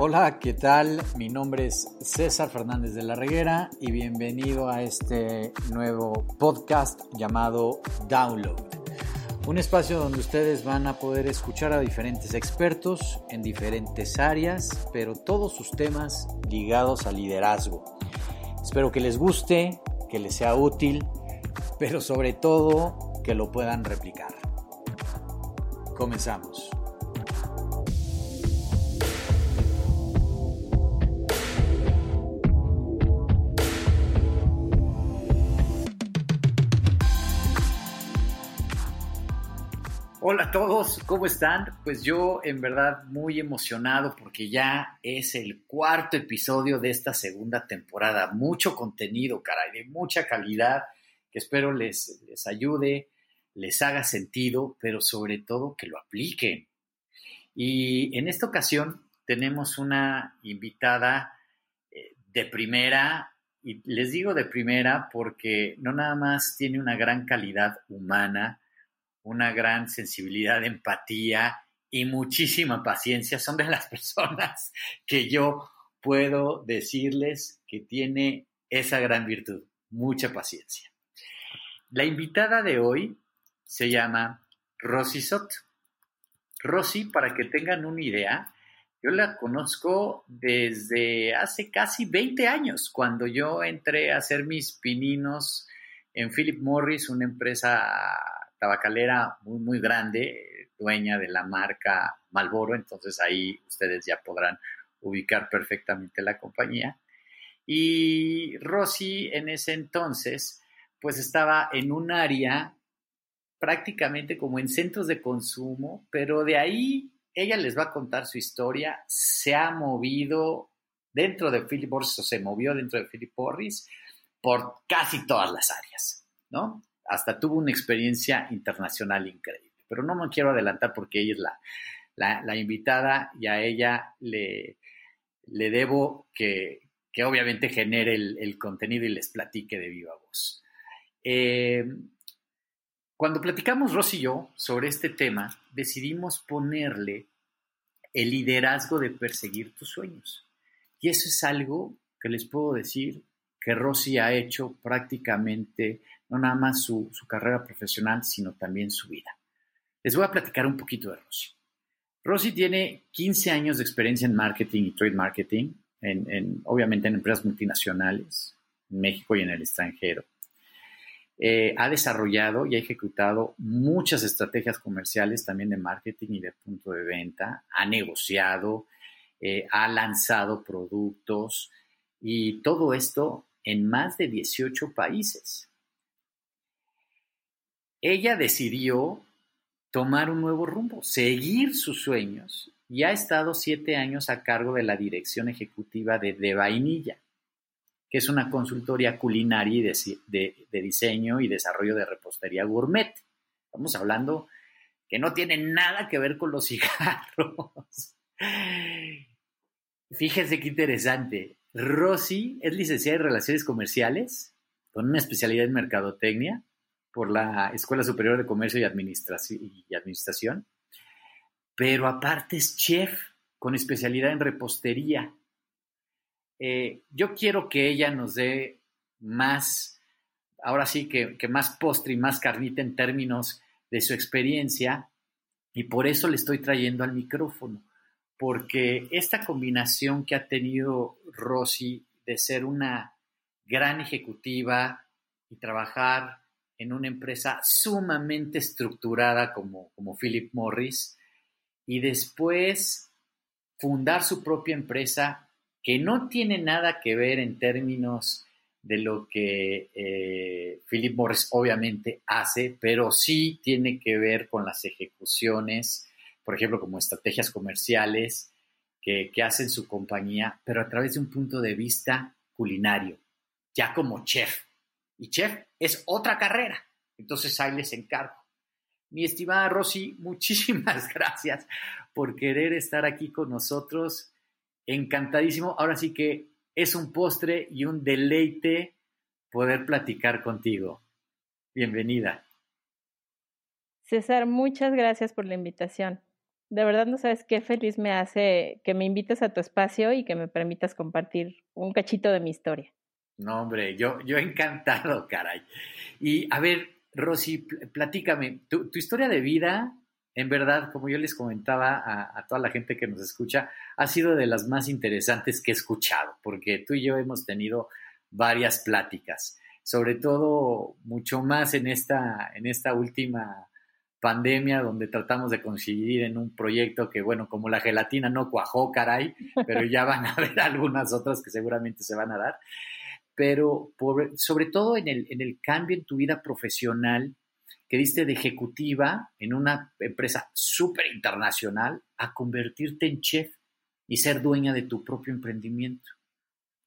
Hola, ¿qué tal? Mi nombre es César Fernández de la Reguera y bienvenido a este nuevo podcast llamado Download. Un espacio donde ustedes van a poder escuchar a diferentes expertos en diferentes áreas, pero todos sus temas ligados al liderazgo. Espero que les guste, que les sea útil, pero sobre todo que lo puedan replicar. Comenzamos. Todos, ¿cómo están? Pues yo en verdad muy emocionado porque ya es el cuarto episodio de esta segunda temporada. Mucho contenido, caray, de mucha calidad que espero les, les ayude, les haga sentido, pero sobre todo que lo apliquen. Y en esta ocasión tenemos una invitada eh, de primera, y les digo de primera porque no nada más tiene una gran calidad humana, una gran sensibilidad, empatía y muchísima paciencia. Son de las personas que yo puedo decirles que tiene esa gran virtud, mucha paciencia. La invitada de hoy se llama Rosy Soto. Rosy, para que tengan una idea, yo la conozco desde hace casi 20 años, cuando yo entré a hacer mis pininos en Philip Morris, una empresa tabacalera muy, muy grande, dueña de la marca Malboro, entonces ahí ustedes ya podrán ubicar perfectamente la compañía. Y Rosy en ese entonces, pues estaba en un área prácticamente como en centros de consumo, pero de ahí ella les va a contar su historia, se ha movido dentro de Philip Morris, o se movió dentro de Philip Morris por casi todas las áreas, ¿no? Hasta tuvo una experiencia internacional increíble. Pero no me quiero adelantar porque ella es la, la, invitada y a ella le, le debo que, que, obviamente genere el, contenido y les platique de viva voz. Eh, cuando platicamos Rosy y yo sobre este tema, decidimos ponerle el liderazgo de perseguir tus sueños. Y eso es algo que les puedo decir que Rosy ha hecho prácticamente no nada más su, carrera profesional, sino también su vida. Les voy a platicar un poquito de Rosy. Rosy tiene 15 años de experiencia en marketing y trade marketing, en, obviamente en empresas multinacionales, en México y en el extranjero. Eh, ha desarrollado y ha ejecutado muchas estrategias comerciales también de marketing y de punto de venta, ha negociado, eh, ha lanzado productos y todo esto en más de 18 países. Ella decidió tomar un nuevo rumbo, seguir sus sueños y ha estado siete años a cargo de la dirección ejecutiva de De Vainilla, que es una consultoría culinaria y de, de diseño y desarrollo de repostería gourmet. Estamos hablando que no tiene nada que ver con los cigarros. Fíjense qué interesante. Rosy es licenciada en Relaciones Comerciales con una especialidad en Mercadotecnia por la Escuela Superior de Comercio y, Administración, pero aparte es chef con especialidad en repostería. Eh, yo quiero que ella nos dé más, ahora sí que, que más postre y más carnita en términos de su experiencia y por eso le estoy trayendo al micrófono porque esta combinación que ha tenido Rosy de ser una gran ejecutiva y trabajar en una empresa sumamente estructurada como, como Philip Morris y después fundar su propia empresa que no tiene nada que ver en términos de lo que eh, Philip Morris obviamente hace, pero sí tiene que ver con las ejecuciones por ejemplo, como estrategias comerciales que, hacen su compañía, pero a través de un punto de vista culinario, ya como chef. Y chef es otra carrera. Entonces ahí les encargo. Mi estimada Rosy, muchísimas gracias por querer estar aquí con nosotros. Encantadísimo. Ahora sí que es un postre y un deleite poder platicar contigo. Bienvenida. César, muchas gracias por la invitación. De verdad no sabes qué feliz me hace que me invites a tu espacio y que me permitas compartir un cachito de mi historia. No, hombre, yo, yo encantado, caray. Y a ver, Rosy, platícame, tu, historia de vida, en verdad, como yo les comentaba a, a, toda la gente que nos escucha, ha sido de las más interesantes que he escuchado, porque tú y yo hemos tenido varias pláticas, sobre todo mucho más en esta, en esta última pandemia donde tratamos de conseguir en un proyecto que, bueno, como la gelatina no cuajó, caray, pero ya van a haber algunas otras que seguramente se van a dar. Pero sobre todo en el, en el cambio en tu vida profesional, que diste de ejecutiva en una empresa súper internacional a convertirte en chef y ser dueña de tu propio emprendimiento.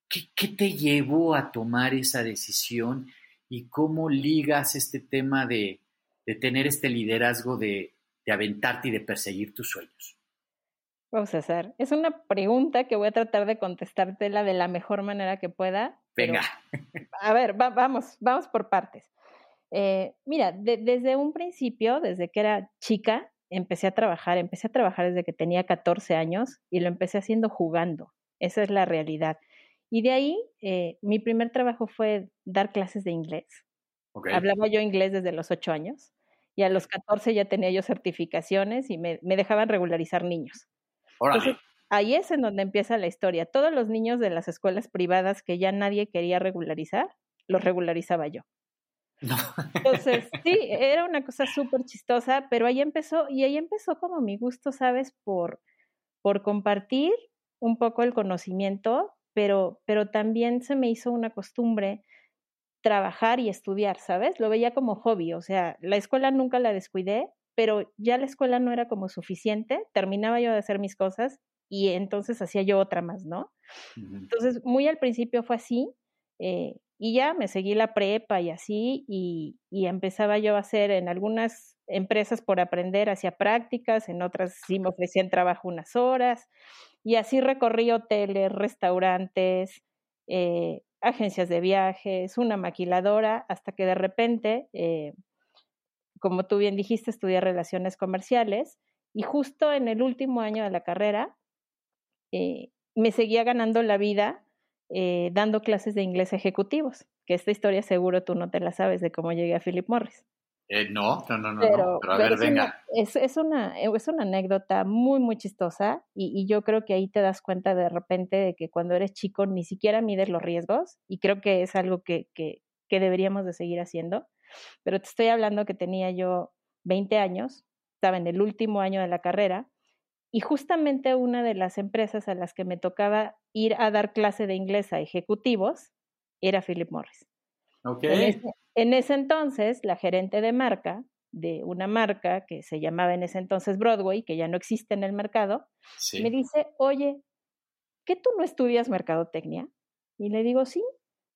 ¿Qué, ¿Qué, te llevó a tomar esa decisión y cómo ligas este tema de, de tener este liderazgo de, de aventarte y de perseguir tus sueños? Vamos a hacer. Es una pregunta que voy a tratar de contestártela de la mejor manera que pueda. Venga. a ver, vamos, vamos por partes. Eh, mira, desde un principio, desde que era chica, empecé a trabajar. Empecé a trabajar desde que tenía 14 años y lo empecé haciendo jugando. Esa es la realidad. Y de ahí, eh, mi primer trabajo fue dar clases de inglés. Hablaba yo inglés desde los 8 años y a los 14 ya tenía yo certificaciones y me, dejaban regularizar niños. Entonces, ahí es en donde empieza la historia. Todos los niños de las escuelas privadas que ya nadie quería regularizar, los regularizaba yo. Entonces, sí, era una cosa súper chistosa, pero ahí empezó, y ahí empezó como mi gusto, ¿sabes? Por, por compartir un poco el conocimiento, pero, pero también se me hizo una costumbre trabajar y estudiar, ¿sabes? Lo veía como hobby, o sea, la escuela nunca la descuidé, pero ya la escuela no era como suficiente, terminaba yo de hacer mis cosas y entonces hacía yo otra más, ¿no? Entonces, muy al principio fue así, eh, y ya me seguí la prepa y así, y, y, empezaba yo a hacer en algunas empresas por aprender, hacía prácticas, en otras sí me ofrecían trabajo unas horas, y así recorrí hoteles, restaurantes, eh, agencias de viajes, una maquiladora, hasta que de repente, eh, como tú bien dijiste, estudié relaciones comerciales y justo en el último año de la carrera eh, me seguía ganando la vida eh, dando clases de inglés ejecutivos, que esta historia seguro tú no te la sabes de cómo llegué a Philip Morris. Eh, no, no, no, no, pero, a ver, es venga. Una, es, una, es una anécdota muy, muy chistosa y, yo creo que ahí te das cuenta de repente de que cuando eres chico ni siquiera mides los riesgos y creo que es algo que, que, que deberíamos de seguir haciendo. Pero te estoy hablando que tenía yo 20 años, estaba en el último año de la carrera y justamente una de las empresas a las que me tocaba ir a dar clase de inglés a ejecutivos era Philip Morris. Okay. En ese entonces, la gerente de marca de una marca que se llamaba en ese entonces Broadway, que ya no existe en el mercado, me dice, oye, ¿qué tú no estudias mercadotecnia? Y le digo, sí,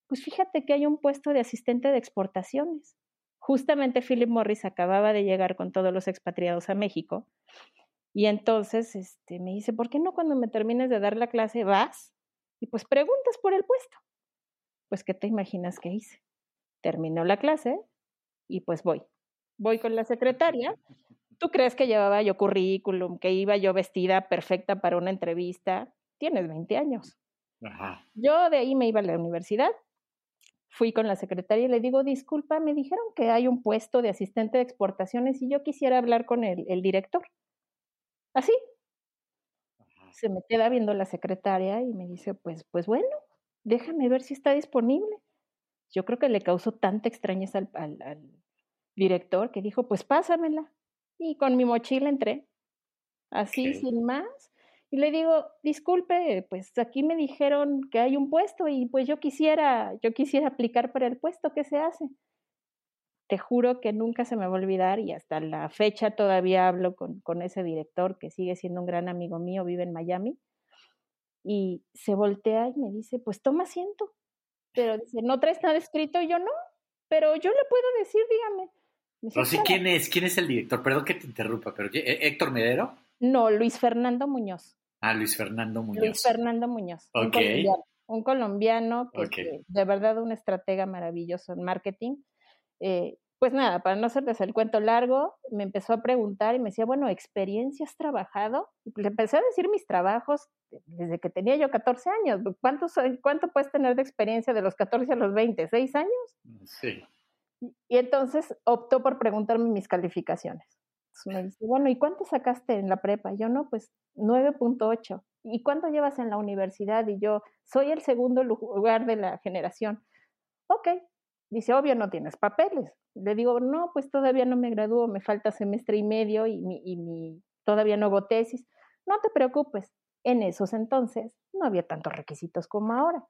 pues fíjate que hay un puesto de asistente de exportaciones. Justamente Philip Morris acababa de llegar con todos los expatriados a México y entonces este, me dice, ¿por qué no cuando me termines de dar la clase vas y pues preguntas por el puesto? Pues, ¿qué te imaginas que hice? terminó la clase y pues voy. Voy con la secretaria. ¿Tú crees que llevaba yo currículum, que iba yo vestida perfecta para una entrevista? Tienes 20 años. Yo de ahí me iba a la universidad. Fui con la secretaria y le digo, disculpa, me dijeron que hay un puesto de asistente de exportaciones y yo quisiera hablar con el, el director. Así. Se me queda viendo la secretaria y me dice, pues, pues bueno, déjame ver si está disponible yo creo que le causó tanta extrañeza al, director que dijo, pues pásamela. Y con mi mochila entré, así sin más. Y le digo, disculpe, pues aquí me dijeron que hay un puesto y pues yo quisiera, yo quisiera aplicar para el puesto, ¿qué se hace? Te juro que nunca se me va a olvidar y hasta la fecha todavía hablo con, con ese director que sigue siendo un gran amigo mío, vive en Miami. Y se voltea y me dice, pues toma asiento pero dice, ¿no traes nada escrito? Y yo no, pero yo le puedo decir, dígame. No sé ¿quién es? ¿Quién es el director? Perdón que te interrumpa, pero ¿E-, ¿Héctor Medero? No, Luis Fernando Muñoz. Ah, Luis Fernando Muñoz. Luis Fernando Muñoz. Un colombiano, un colombiano que, de verdad un estratega maravilloso en marketing. Eh, pues nada, para no hacerles el cuento largo, me empezó a preguntar y me decía, bueno, ¿experiencia has trabajado? Y pues le empecé a decir mis trabajos desde que tenía yo 14 años. ¿Cuánto, ¿Cuánto puedes tener de experiencia de los 14 a los 20? ¿Seis años? Sí. Y entonces optó por preguntarme mis calificaciones. Me dice, bueno, ¿y cuánto sacaste en la prepa? Yo no, pues 9.8. ¿Y cuánto llevas en la universidad? Y yo, soy el segundo lugar de la generación. Ok, Dice, obvio, no tienes papeles. Le digo, no, pues todavía no me gradúo, me falta semestre y medio y, mi, todavía no hago tesis. No te preocupes, en esos entonces no había tantos requisitos como ahora.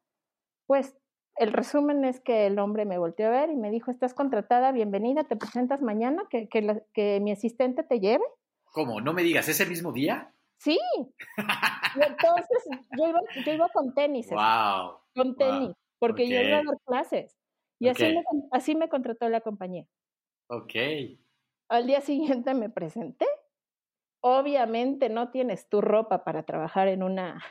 Pues el resumen es que el hombre me volteó a ver y me dijo, estás contratada, bienvenida, te presentas mañana, que, que, que mi asistente te lleve. ¿Cómo? ¿No me digas ese mismo día? Sí. y entonces yo iba, yo iba con tenis. Wow. Con tenis, porque yo iba a dar clases. Y así, me, así me contrató la compañía. Ok. Al día siguiente me presenté. Obviamente no tienes tu ropa para trabajar en una,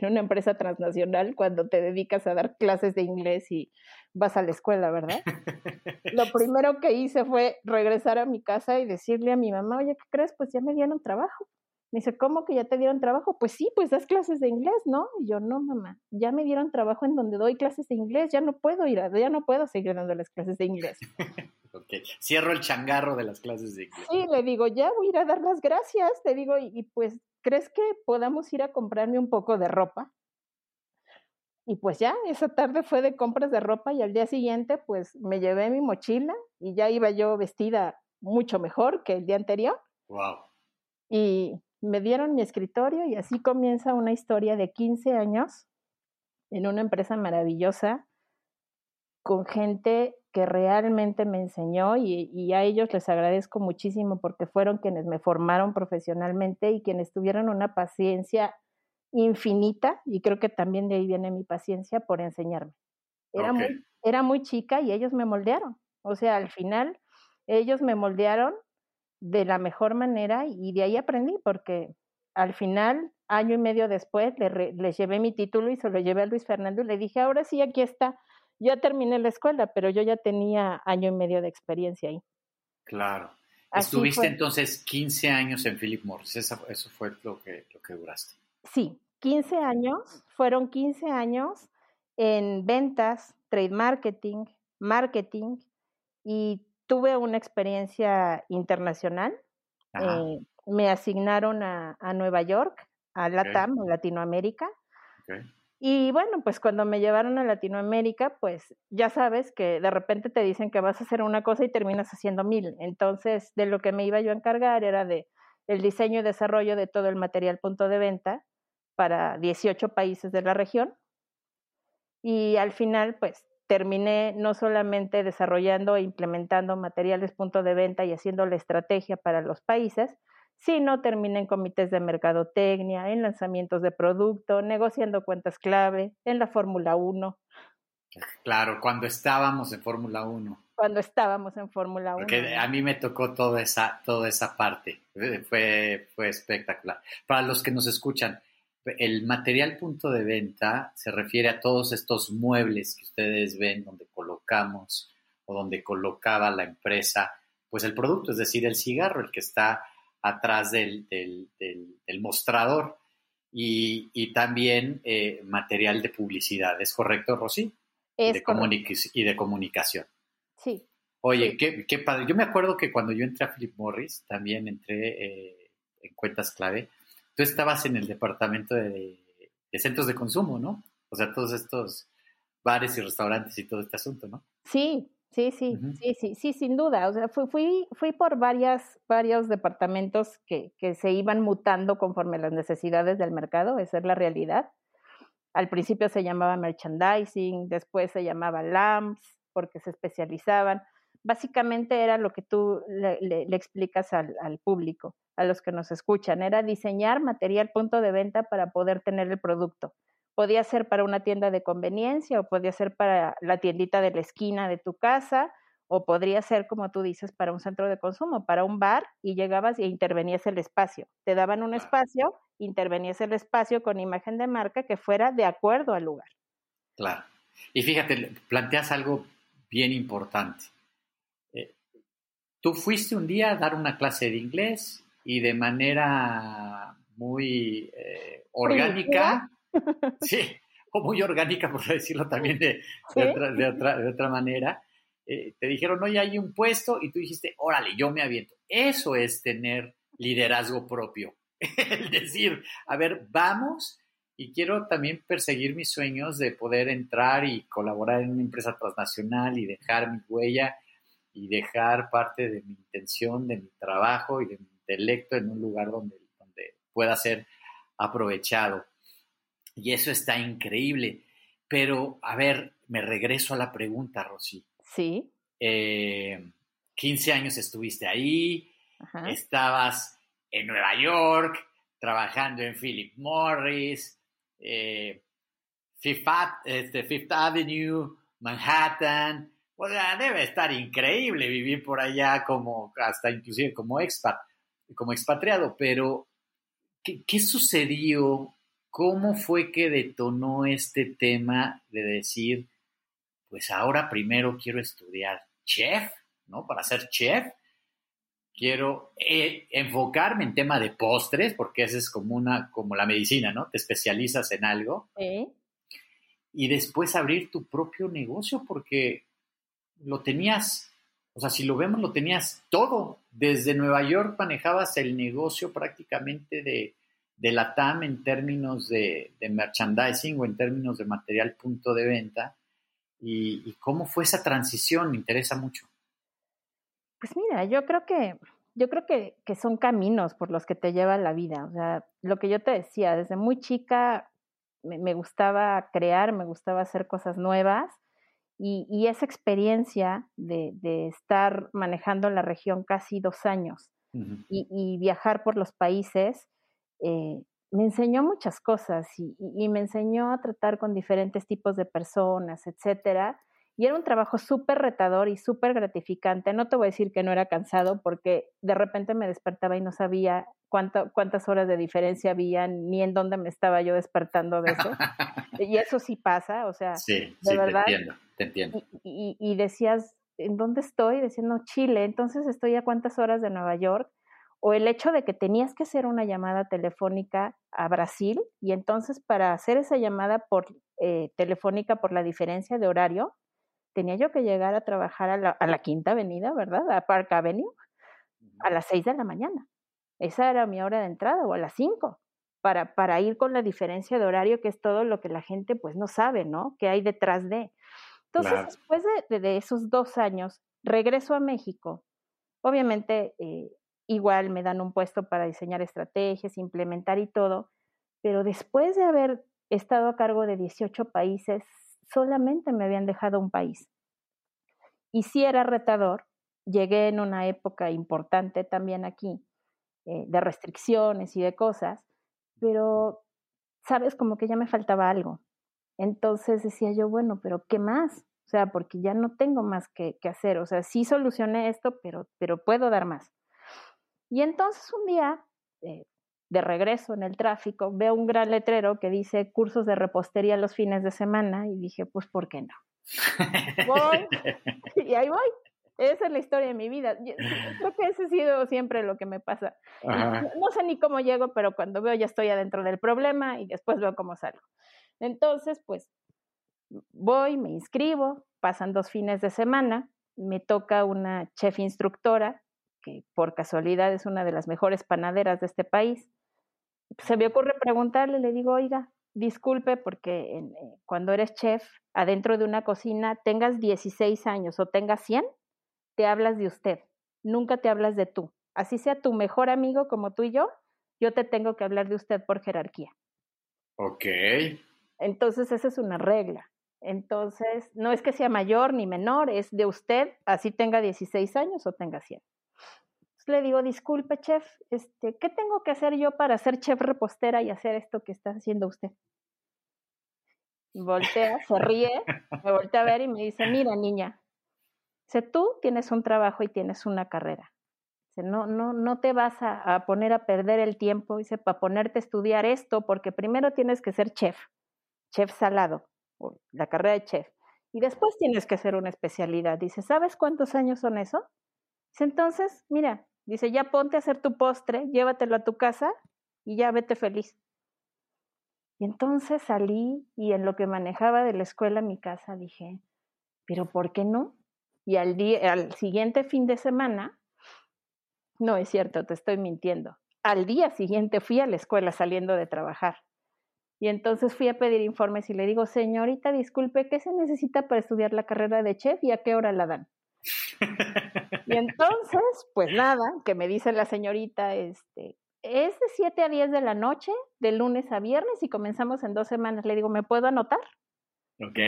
en una empresa transnacional cuando te dedicas a dar clases de inglés y vas a la escuela, ¿verdad? Lo primero que hice fue regresar a mi casa y decirle a mi mamá, oye, ¿qué crees? Pues ya me dieron trabajo. Me dice, ¿cómo que ya te dieron trabajo? Pues sí, pues das clases de inglés, ¿no? Y yo, no, mamá, ya me dieron trabajo en donde doy clases de inglés, ya no puedo ir, a, ya no puedo seguir dando las clases de inglés. ok, cierro el changarro de las clases de inglés. Sí, le digo, ya voy a ir a dar las gracias, te digo, y, pues, ¿crees que podamos ir a comprarme un poco de ropa? Y pues ya, esa tarde fue de compras de ropa y al día siguiente pues me llevé mi mochila y ya iba yo vestida mucho mejor que el día anterior. Wow. Y me dieron mi escritorio y así comienza una historia de 15 años en una empresa maravillosa con gente que realmente me enseñó y, a ellos les agradezco muchísimo porque fueron quienes me formaron profesionalmente y quienes tuvieron una paciencia infinita y creo que también de ahí viene mi paciencia por enseñarme. Era, muy, era muy chica y ellos me moldearon. O sea, al final ellos me moldearon de la mejor manera y de ahí aprendí porque al final, año y medio después, le, llevé mi título y se lo llevé a Luis Fernando y le dije, ahora sí, aquí está, ya terminé la escuela, pero yo ya tenía año y medio de experiencia ahí. Claro. Estuviste entonces 15 años en Philip Morris, eso, eso fue lo que, lo que duraste. Sí, 15 años, fueron 15 años en ventas, trade marketing, marketing y tuve una experiencia internacional. Eh, me asignaron a, Nueva York, a Latam, a Latinoamérica. Y bueno, pues cuando me llevaron a Latinoamérica, pues ya sabes que de repente te dicen que vas a hacer una cosa y terminas haciendo mil. Entonces, de lo que me iba yo a encargar era de el diseño y desarrollo de todo el material punto de venta para 18 países de la región. Y al final, pues terminé no solamente desarrollando e implementando materiales punto de venta y haciendo la estrategia para los países, sino terminé en comités de mercadotecnia, en lanzamientos de producto, negociando cuentas clave, en la Fórmula 1. Claro, cuando estábamos en Fórmula 1. Cuando estábamos en Fórmula 1. Porque a mí me tocó toda esa, toda esa parte. Fue, fue espectacular. Para los que nos escuchan, el material punto de venta se refiere a todos estos muebles que ustedes ven donde colocamos o donde colocaba la empresa, pues el producto, es decir, el cigarro, el que está atrás del, mostrador y, también eh, material de publicidad. ¿Es correcto, Rosy? Es de y de comunicación. Sí. Oye, Qué, qué, padre. Yo me acuerdo que cuando yo entré a Philip Morris, también entré eh, en cuentas clave tú estabas en el departamento de, centros de consumo, ¿no? O sea, todos estos bares y restaurantes y todo este asunto, ¿no? Sí, sí, sí, sí, sí, sí, sin duda. O sea, fui, fui, por varias, varios departamentos que, que se iban mutando conforme las necesidades del mercado, esa es la realidad. Al principio se llamaba merchandising, después se llamaba lamps, porque se especializaban. Básicamente era lo que tú le, explicas al, al público a los que nos escuchan, era diseñar material punto de venta para poder tener el producto. Podía ser para una tienda de conveniencia o podía ser para la tiendita de la esquina de tu casa o podría ser, como tú dices, para un centro de consumo, para un bar y llegabas e intervenías el espacio. Te daban un espacio, intervenías el espacio con imagen de marca que fuera de acuerdo al lugar. Claro. Y fíjate, planteas algo bien importante tú fuiste un día a dar una clase de inglés y de manera muy eh, orgánica, sí, o muy orgánica, por decirlo también de, otra, manera, eh, te dijeron, oye, hay un puesto y tú dijiste, órale, yo me aviento. Eso es tener liderazgo propio. El decir, a ver, vamos y quiero también perseguir mis sueños de poder entrar y colaborar en una empresa transnacional y dejar mi huella y dejar parte de mi intención, de mi trabajo y de mi intelecto en un lugar donde, donde pueda ser aprovechado. Y eso está increíble. Pero, a ver, me regreso a la pregunta, Rosy. Sí. 15 eh, años estuviste ahí, estabas en Nueva York, trabajando en Philip Morris, eh, Fifth, este, Fifth Avenue, Manhattan, o sea, debe estar increíble vivir por allá como, hasta inclusive como expat, como expatriado, pero ¿qué, sucedió? ¿Cómo fue que detonó este tema de decir, pues ahora primero quiero estudiar chef, ¿no? Para ser chef. Quiero eh, enfocarme en tema de postres, porque esa es como una, como la medicina, ¿no? Te especializas en algo. Y después abrir tu propio negocio, porque lo tenías, o sea, si lo vemos, lo tenías todo. Desde Nueva York manejabas el negocio prácticamente de, la TAM en términos de, merchandising o en términos de material punto de venta. Y, cómo fue esa transición? Me interesa mucho. Pues mira, yo creo que, yo creo que, que son caminos por los que te lleva la vida. O sea, lo que yo te decía, desde muy chica me, me gustaba crear, me gustaba hacer cosas nuevas y, esa experiencia de, estar manejando la región casi dos años y, viajar por los países, eh, me enseñó muchas cosas y, me enseñó a tratar con diferentes tipos de personas, etcétera. Y era un trabajo súper retador y súper gratificante. No te voy a decir que no era cansado porque de repente me despertaba y no sabía cuántas horas de diferencia había ni en dónde me estaba yo despertando de eso. y eso sí pasa, o sea, de verdad. Te entiendo, te entiendo. Y, decías, ¿en dónde estoy? Diciendo Chile, entonces estoy a cuántas horas de Nueva York. O el hecho de que tenías que hacer una llamada telefónica a Brasil y entonces para hacer esa llamada por eh, telefónica por la diferencia de horario, tenía yo que llegar a trabajar a la, a la Quinta Avenida, ¿verdad? A Park Avenue, a las seis de la mañana. Esa era mi hora de entrada o a las cinco para, para ir con la diferencia de horario, que es todo lo que la gente pues no sabe, ¿no? Que hay detrás de. Entonces, después de, esos dos años, regreso a México. Obviamente, eh, igual me dan un puesto para diseñar estrategias, implementar y todo, pero después de haber estado a cargo de 18 países, solamente me habían dejado un país. Y sí era retador, llegué en una época importante también aquí, eh, de restricciones y de cosas, pero, sabes, como que ya me faltaba algo. Entonces decía yo, bueno, pero ¿qué más? O sea, porque ya no tengo más que, hacer. O sea, sí solucioné esto, pero, pero puedo dar más. Y entonces un día, eh, de regreso en el tráfico, veo un gran letrero que dice cursos de repostería los fines de semana y dije, pues, ¿por qué no? voy y ahí voy. Esa es la historia de mi vida. creo que ese ha sido siempre lo que me pasa. No, sé ni cómo llego, pero cuando veo ya estoy adentro del problema y después veo cómo salgo. Entonces, pues voy, me inscribo, pasan dos fines de semana, me toca una chef instructora, que por casualidad es una de las mejores panaderas de este país. Se me ocurre preguntarle, le digo, oiga, disculpe porque eh, cuando eres chef adentro de una cocina, tengas 16 años o tengas 100, te hablas de usted, nunca te hablas de tú. Así sea tu mejor amigo como tú y yo, yo te tengo que hablar de usted por jerarquía. Ok. Entonces, esa es una regla. Entonces, no es que sea mayor ni menor, es de usted, así tenga 16 años o tenga 100. Entonces, le digo, disculpe, chef, este, ¿qué tengo que hacer yo para ser chef repostera y hacer esto que está haciendo usted? Voltea, se ríe, me voltea a ver y me dice, mira, niña, tú tienes un trabajo y tienes una carrera. no, no, no te vas a, poner a perder el tiempo, dice, para ponerte a estudiar esto, porque primero tienes que ser chef, chef salado, la carrera de chef. Y después tienes que hacer una especialidad. Dice, ¿sabes cuántos años son eso? Entonces, mira, dice, ya ponte a hacer tu postre, llévatelo a tu casa y ya vete feliz. Y entonces salí y en lo que manejaba de la escuela a mi casa dije, pero ¿por qué no? Y al, día, al siguiente fin de semana, no es cierto, te estoy mintiendo. Al día siguiente fui a la escuela saliendo de trabajar. Y entonces fui a pedir informes y le digo, señorita, disculpe, ¿qué se necesita para estudiar la carrera de chef y a qué hora la dan? y entonces, pues nada, que me dice la señorita, este, es de 7 a 10 de la noche, de lunes a viernes, y comenzamos en dos semanas. Le digo, ¿me puedo anotar? Ok.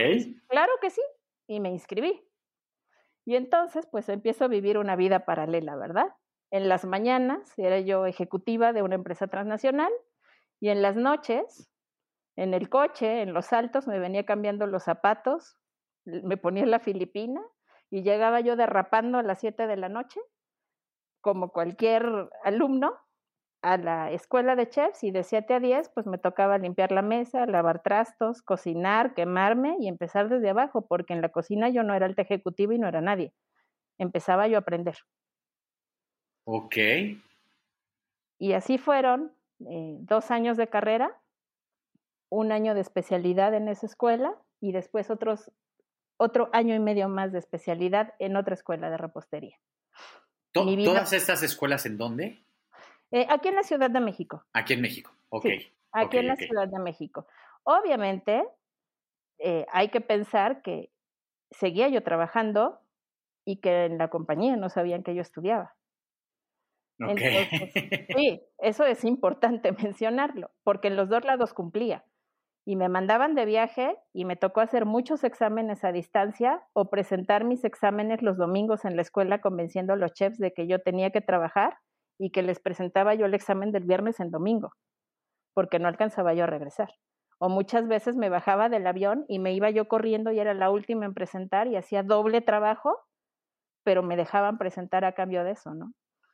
Claro que sí. Y me inscribí. Y entonces, pues empiezo a vivir una vida paralela, ¿verdad? En las mañanas era yo ejecutiva de una empresa transnacional y en las noches, en el coche, en los altos, me venía cambiando los zapatos, me ponía la filipina y llegaba yo derrapando a las 7 de la noche, como cualquier alumno, a la escuela de chefs y de 7 a 10 pues me tocaba limpiar la mesa, lavar trastos, cocinar, quemarme y empezar desde abajo, porque en la cocina yo no era alta ejecutiva y no era nadie. Empezaba yo a aprender. Ok. Y así fueron eh, dos años de carrera, un año de especialidad en esa escuela y después otros, otro año y medio más de especialidad en otra escuela de repostería. ¿Todas estas escuelas en dónde? Eh, aquí en la Ciudad de México. Aquí en México, ok. aquí en la Ciudad de México. Obviamente, eh, hay que pensar que seguía yo trabajando y que en la compañía no sabían que yo estudiaba. Okay. sí, eso es importante mencionarlo, porque en los dos lados cumplía. Y me mandaban de viaje y me tocó hacer muchos exámenes a distancia o presentar mis exámenes los domingos en la escuela convenciendo a los chefs de que yo tenía que trabajar y que les presentaba yo el examen del viernes en domingo, porque no alcanzaba yo a regresar. O muchas veces me bajaba del avión y me iba yo corriendo y era la última en presentar y hacía doble trabajo, pero me dejaban presentar a cambio de eso, ¿no?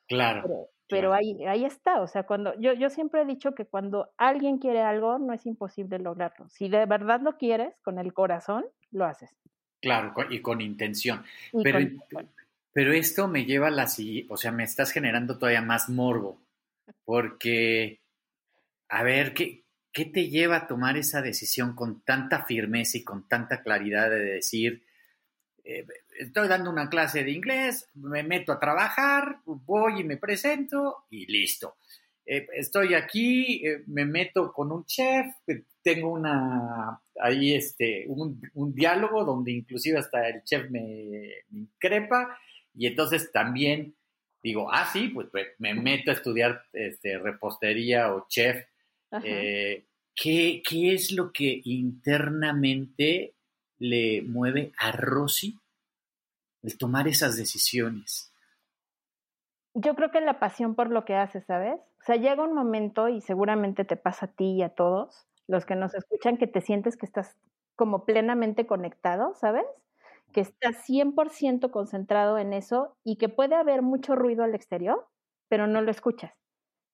Claro. Pero, ahí, ahí está, o sea, cuando yo, yo siempre he dicho que cuando alguien quiere algo, no es imposible lograrlo. Si de verdad lo quieres, con el corazón, lo haces. Claro, y con intención. pero, pero esto me lleva a la o sea, me estás generando todavía más morbo, porque, a ver, ¿qué, ¿qué te lleva a tomar esa decisión con tanta firmeza y con tanta claridad de decir, eh, estoy dando una clase de inglés, me meto a trabajar, voy y me presento y listo. Eh, estoy aquí, eh, me meto con un chef, tengo una, ahí este, un, un, diálogo donde inclusive hasta el chef me, me increpa y entonces también digo, ah, sí, pues, pues me meto a estudiar este, repostería o chef. Eh, ¿qué, ¿Qué es lo que internamente le mueve a Rosy el tomar esas decisiones? Yo creo que la pasión por lo que hace, ¿sabes? O sea, llega un momento y seguramente te pasa a ti y a todos los que nos escuchan que te sientes que estás como plenamente conectado, ¿sabes? que está 100% concentrado en eso y que puede haber mucho ruido al exterior, pero no lo escuchas.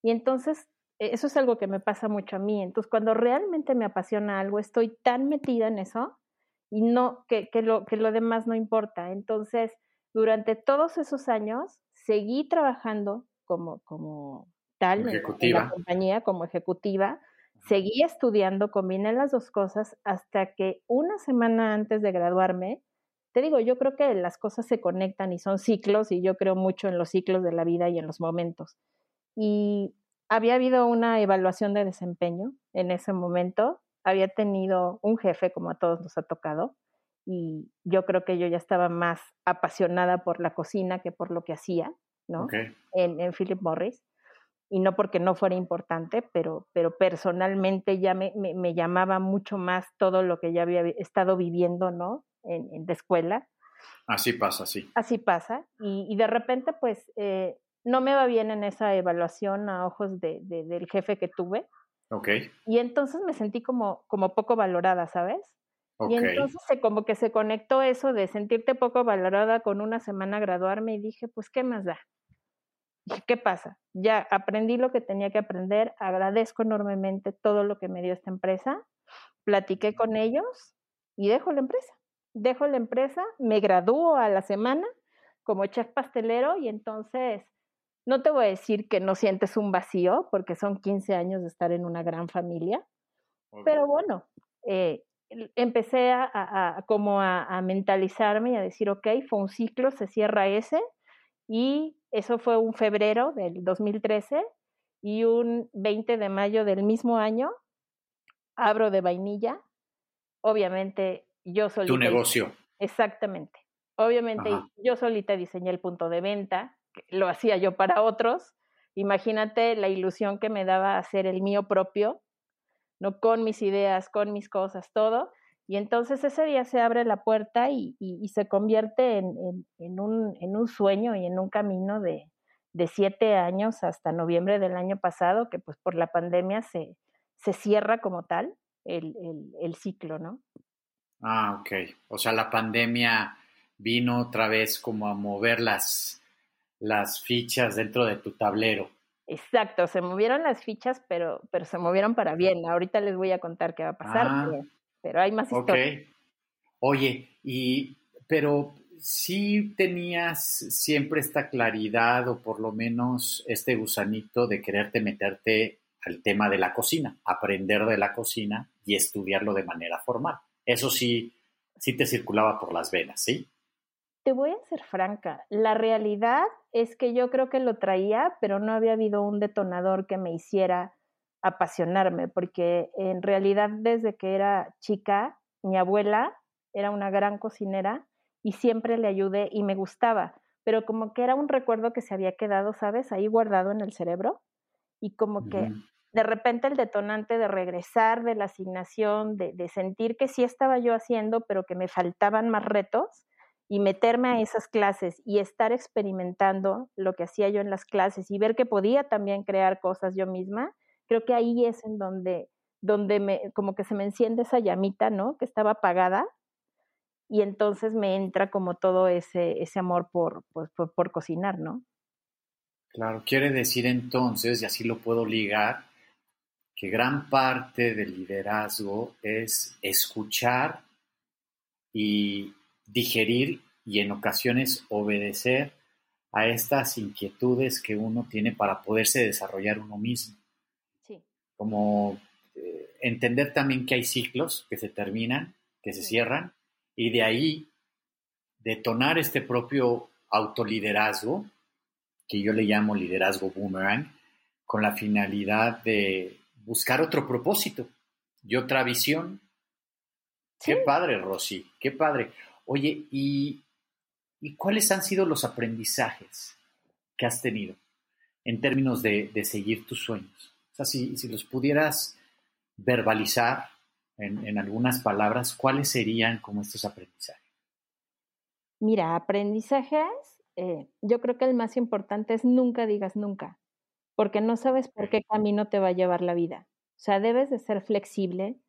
Y entonces, e, eso es algo que me pasa mucho a mí. Entonces, cuando realmente me apasiona algo, estoy tan metida en eso y no, que, que, lo, que lo demás no importa. Entonces, durante todos esos años, seguí trabajando como, como tal en, la compañía, como ejecutiva. Seguí estudiando, combiné las dos cosas hasta que una semana antes de graduarme, te digo, yo creo que las cosas se conectan y son ciclos y yo creo mucho en los ciclos de la vida y en los momentos. Y había habido una evaluación de desempeño en ese momento, había tenido un jefe como a todos nos ha tocado y yo creo que yo ya estaba más apasionada por la cocina que por lo que hacía, ¿no? En, en, Philip Morris. Y no porque no fuera importante, pero, pero personalmente ya me, me, me llamaba mucho más todo lo que ya había estado viviendo, ¿no? en, de escuela. Así pasa, sí. Así pasa. Y, de repente, pues, eh, no me va bien en esa evaluación a ojos de, del jefe que tuve. Ok. Y entonces me sentí como, como poco valorada, ¿sabes? Y entonces se, como que se conectó eso de sentirte poco valorada con una semana graduarme y dije, pues, ¿qué más da? ¿qué pasa? Ya aprendí lo que tenía que aprender, agradezco enormemente todo lo que me dio esta empresa, platiqué con ellos y dejo la empresa dejo la empresa, me gradúo a la semana como chef pastelero y entonces no te voy a decir que no sientes un vacío, porque son 15 años de estar en una gran familia, pero bueno, eh, empecé a, como a, mentalizarme y a decir, ok, fue un ciclo, se cierra ese, y eso fue un febrero del 2013, y un 20 de mayo del mismo año, abro de vainilla, obviamente yo solita. Tu negocio. Exactamente. Obviamente yo solita diseñé el punto de venta, lo hacía yo para otros. Imagínate la ilusión que me daba hacer el mío propio, ¿no? Con mis ideas, con mis cosas, todo. Y entonces ese día se abre la puerta y, se convierte en, un, sueño y en un camino de, de, siete años hasta noviembre del año pasado, que pues por la pandemia se, cierra como tal el, el ciclo, ¿no? Ah, ok. O sea, la pandemia vino otra vez como a mover las, las fichas dentro de tu tablero. Exacto, se movieron las fichas, pero, pero se movieron para bien. Ahorita les voy a contar qué va a pasar, ah, pero, hay más historias. Oye, y pero sí tenías siempre esta claridad o por lo menos este gusanito de quererte meterte al tema de la cocina, aprender de la cocina y estudiarlo de manera formal. Eso sí, sí te circulaba por las venas, ¿sí? Te voy a ser franca, la realidad es que yo creo que lo traía, pero no había habido un detonador que me hiciera apasionarme, porque en realidad desde que era chica, mi abuela era una gran cocinera y siempre le ayudé y me gustaba, pero como que era un recuerdo que se había quedado, ¿sabes? Ahí guardado en el cerebro y como que de repente el detonante de regresar de la asignación, de, de sentir que sí estaba yo haciendo, pero que me faltaban más retos, y meterme a esas clases y estar experimentando lo que hacía yo en las clases y ver que podía también crear cosas yo misma, creo que ahí es en donde, donde me, como que se me enciende esa llamita, ¿no? Que estaba apagada y entonces me entra como todo ese, ese amor por, pues, por, por cocinar, ¿no? Claro, quiere decir entonces, y así lo puedo ligar, que gran parte del liderazgo es escuchar y digerir y en ocasiones obedecer a estas inquietudes que uno tiene para poderse desarrollar uno mismo. Sí. Como eh, entender también que hay ciclos que se terminan, que se cierran, y de ahí detonar este propio autoliderazgo, que yo le llamo liderazgo boomerang, con la finalidad de buscar otro propósito y otra visión. Qué padre, Rosy, qué padre. Oye, ¿y, cuáles han sido los aprendizajes que has tenido en términos de, seguir tus sueños? O sea, si, los pudieras verbalizar en, algunas palabras, ¿cuáles serían como estos aprendizajes? Mira, aprendizajes, eh, yo creo que el más importante es nunca digas nunca, porque no sabes por qué camino te va a llevar la vida. O sea, debes de ser flexible,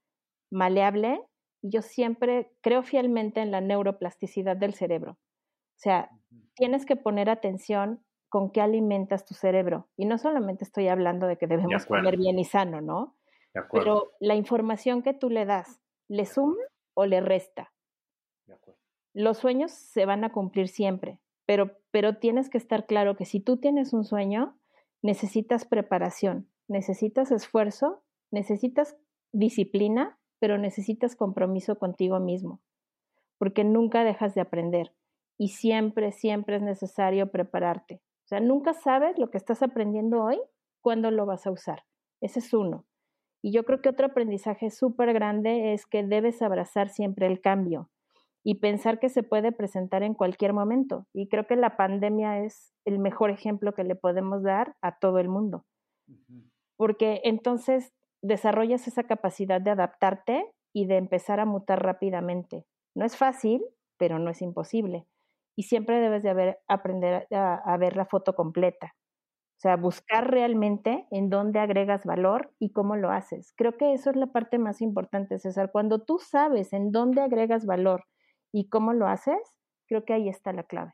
maleable yo siempre creo fielmente en la neuroplasticidad del cerebro. O sea, tienes que poner atención con qué alimentas tu cerebro. Y no solamente estoy hablando de que debemos comer bien y sano, ¿no? Pero la información que tú le das, ¿le suma o le resta? Los sueños se van a cumplir siempre, pero, pero tienes que estar claro que si tú tienes un sueño, necesitas preparación, necesitas esfuerzo, necesitas disciplina pero necesitas compromiso contigo mismo, porque nunca dejas de aprender y siempre, siempre es necesario prepararte. O sea, nunca sabes lo que estás aprendiendo hoy, cuándo lo vas a usar. Ese es uno. Y yo creo que otro aprendizaje súper grande es que debes abrazar siempre el cambio y pensar que se puede presentar en cualquier momento. Y creo que la pandemia es el mejor ejemplo que le podemos dar a todo el mundo. Porque entonces desarrollas esa capacidad de adaptarte y de empezar a mutar rápidamente. No es fácil, pero no es imposible. Y siempre debes de aprender a, ver la foto completa. O sea, buscar realmente en dónde agregas valor y cómo lo haces. Creo que eso es la parte más importante, César. Cuando tú sabes en dónde agregas valor y cómo lo haces, creo que ahí está la clave.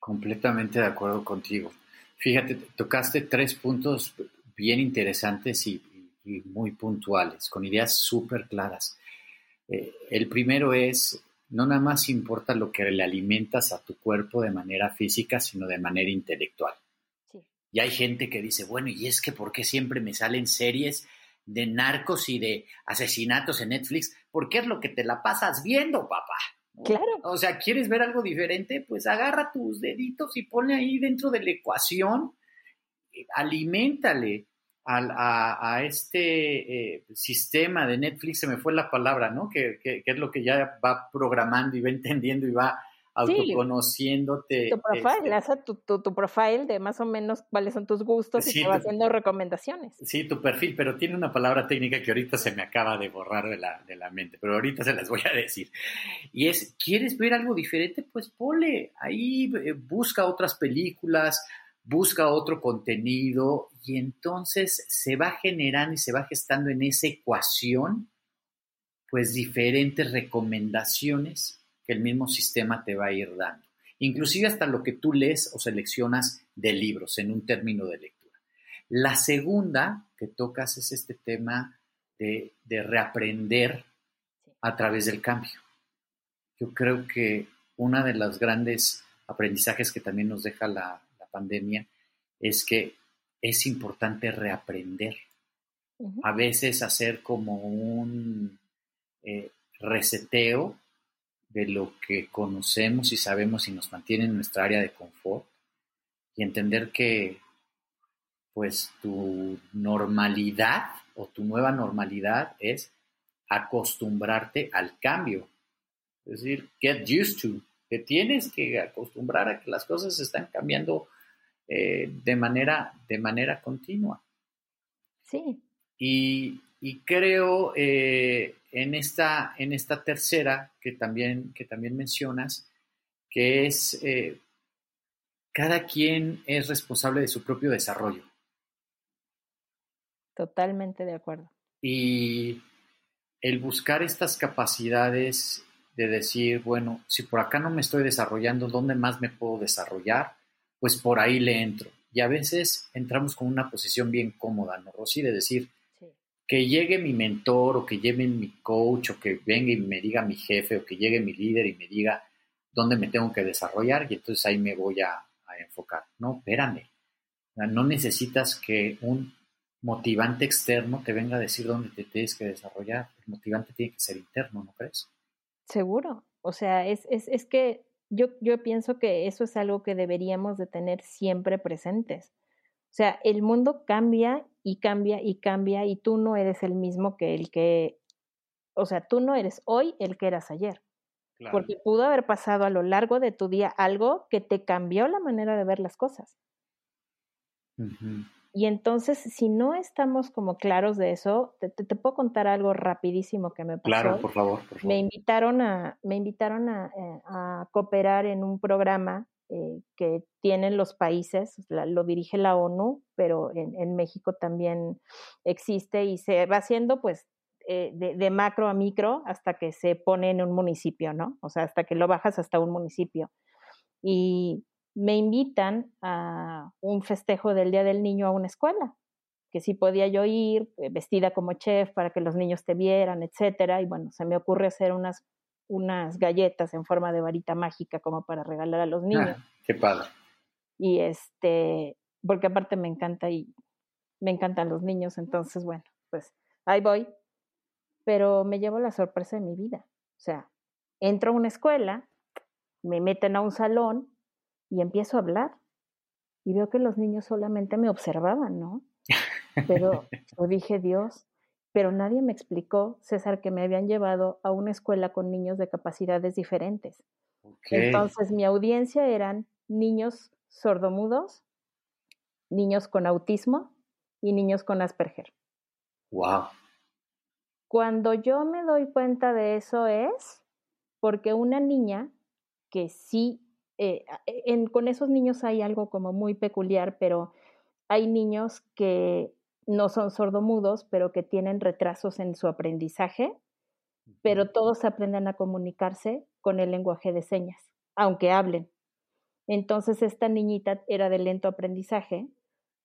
Completamente de acuerdo contigo. Fíjate, tocaste tres puntos bien interesantes y, y muy puntuales, con ideas súper claras. Eh, el primero es no nada más importa lo que le alimentas a tu cuerpo de manera física, sino de manera intelectual. Y hay gente que dice, bueno, ¿y es que por qué siempre me salen series de narcos y de asesinatos en Netflix? Porque es lo que te la pasas viendo, papá. Claro. O sea, ¿quieres ver algo diferente? Pues agarra tus deditos y ponle ahí dentro de la ecuación, eh, aliméntale a, este eh, sistema de Netflix, se me fue la palabra, ¿no? Que, que, es lo que ya va programando y va entendiendo y va autoconociéndote. tu profile, este tu, tu, tu, profile de más o menos cuáles son tus gustos y te va haciendo recomendaciones. Sí, tu perfil, pero tiene una palabra técnica que ahorita se me acaba de borrar de la, de la mente, pero ahorita se las voy a decir. Y es, ¿quieres ver algo diferente? Pues pole, ahí eh, busca otras películas, busca otro contenido y entonces se va generando y se va gestando en esa ecuación pues diferentes recomendaciones que el mismo sistema te va a ir dando. Inclusive hasta lo que tú lees o seleccionas de libros en un término de lectura. La segunda que tocas es este tema de, reaprender a través del cambio. Yo creo que una de los grandes aprendizajes que también nos deja la, pandemia es que es importante reaprender. A veces hacer como un eh, reseteo de lo que conocemos y sabemos y nos mantiene en nuestra área de confort y entender que pues tu normalidad o tu nueva normalidad es acostumbrarte al cambio. Es decir, get used to, que tienes que acostumbrar a que las cosas están cambiando eh, de, manera, de manera continua. Sí. Y, creo eh, en, esta, en esta tercera que también, que también mencionas, que es eh, cada quien es responsable de su propio desarrollo. Totalmente de acuerdo. Y el buscar estas capacidades de decir, bueno, si por acá no me estoy desarrollando, ¿dónde más me puedo desarrollar? Pues por ahí le entro. Y a veces entramos con una posición bien cómoda, ¿no, Rosy? De decir, que llegue mi mentor o que llegue mi coach o que venga y me diga mi jefe o que llegue mi líder y me diga dónde me tengo que desarrollar y entonces ahí me voy a, enfocar. No, espérame. No necesitas que un motivante externo te venga a decir dónde te tienes que desarrollar. El motivante tiene que ser interno, ¿no crees? Seguro. O sea, es, es, es que yo, yo pienso que eso es algo que deberíamos de tener siempre presentes. O sea, el mundo cambia y cambia y cambia y tú no eres el mismo que el que, o sea, tú no eres hoy el que eras ayer. Porque pudo haber pasado a lo largo de tu día algo que te cambió la manera de ver las cosas. Y entonces, si no estamos como claros de eso, te, puedo contar algo rapidísimo que me pasó. Claro, por favor. Me invitaron a, me invitaron a, eh, cooperar en un programa eh, que tienen los países, lo dirige la ONU, pero en, México también existe y se va haciendo pues eh, de, de, macro a micro hasta que se pone en un municipio, ¿no? O sea, hasta que lo bajas hasta un municipio. Y me invitan a un festejo del Día del Niño a una escuela, que sí podía yo ir eh, vestida como chef para que los niños te vieran, etcétera, y bueno, se me ocurre hacer unas unas galletas en forma de varita mágica como para regalar a los ah, niños. qué padre. Y este, porque aparte me encanta y me encantan los niños, entonces bueno, pues ahí voy. Pero me llevo la sorpresa de mi vida. O sea, entro a una escuela, me meten a un salón y empiezo a hablar y veo que los niños solamente me observaban, ¿no? Pero yo dije, Dios, pero nadie me explicó, César, que me habían llevado a una escuela con niños de capacidades diferentes. Entonces, mi audiencia eran niños sordomudos, niños con autismo y niños con Asperger. Wow. Cuando yo me doy cuenta de eso es porque una niña que sí eh, e, con esos niños hay algo como muy peculiar, pero hay niños que no son sordomudos, pero que tienen retrasos en su aprendizaje, pero todos aprenden a comunicarse con el lenguaje de señas, aunque hablen. Entonces esta niñita era de lento aprendizaje,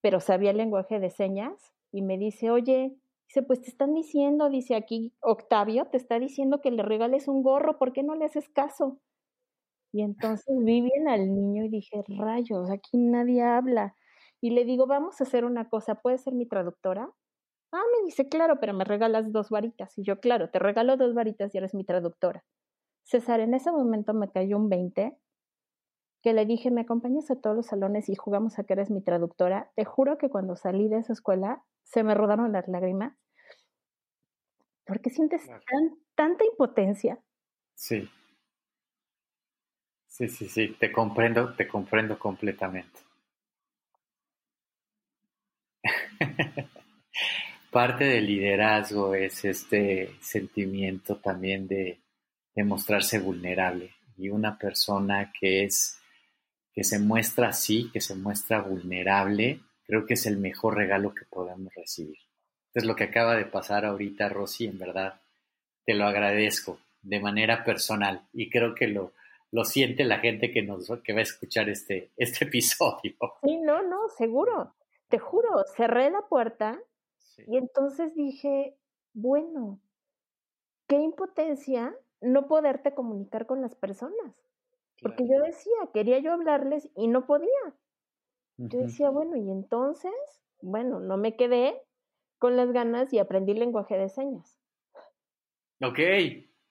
pero sabía el lenguaje de señas y me dice, oye, Dice, pues te están diciendo, dice aquí Octavio, te está diciendo que le regales un gorro, ¿por qué no le haces caso? Y entonces vi bien al niño y dije, rayos, aquí nadie habla. Y le digo, vamos a hacer una cosa, ¿puedes ser mi traductora? Ah, me dice, claro, pero me regalas dos varitas. Y yo, claro, te regalo dos varitas y eres mi traductora. César, en ese momento me cayó un 20 que le dije, me acompañas a todos los salones y jugamos a que eres mi traductora. Te juro que cuando salí de esa escuela se me rodaron las lágrimas porque sientes tanta impotencia. Sí. Sí, sí, sí, te comprendo, te comprendo completamente. Parte del liderazgo es este sentimiento también de, mostrarse vulnerable y una persona que es que se muestra así, que se muestra vulnerable, creo que es el mejor regalo que podemos recibir. Es lo que acaba de pasar ahorita, Rosy, en verdad, te lo agradezco de manera personal y creo que lo, lo siente la gente que, nos, que va a escuchar este, este episodio. Sí, no, no, seguro. Te juro, cerré la puerta y entonces dije, bueno, qué impotencia no poderte comunicar con las personas. Porque yo decía, quería yo hablarles y no podía. Yo decía, bueno, y entonces, bueno, no me quedé con las ganas y aprendí lenguaje de señas. Ok.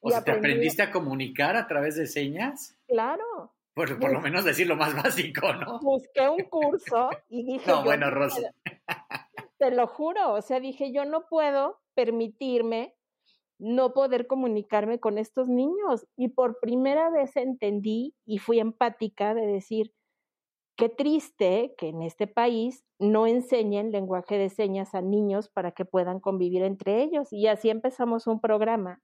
O sea, ¿te aprendiste a comunicar a través de señas? Claro. Por, por lo menos decir lo más básico, ¿no? Busqué un curso y dije. no, bueno, Rosy. Te lo juro, o sea, dije, yo no puedo permitirme no poder comunicarme con estos niños. Y por primera vez entendí y fui empática de decir, qué triste que en este país no enseñen lenguaje de señas a niños para que puedan convivir entre ellos. Y así empezamos un programa